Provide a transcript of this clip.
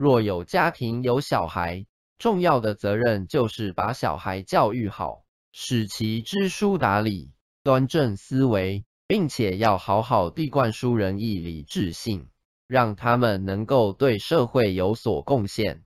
若有家庭有小孩重要的责任就是把小孩教育好使其知书达理端正思维并且要好好地灌输仁义礼智信让他们能够对社会有所贡献。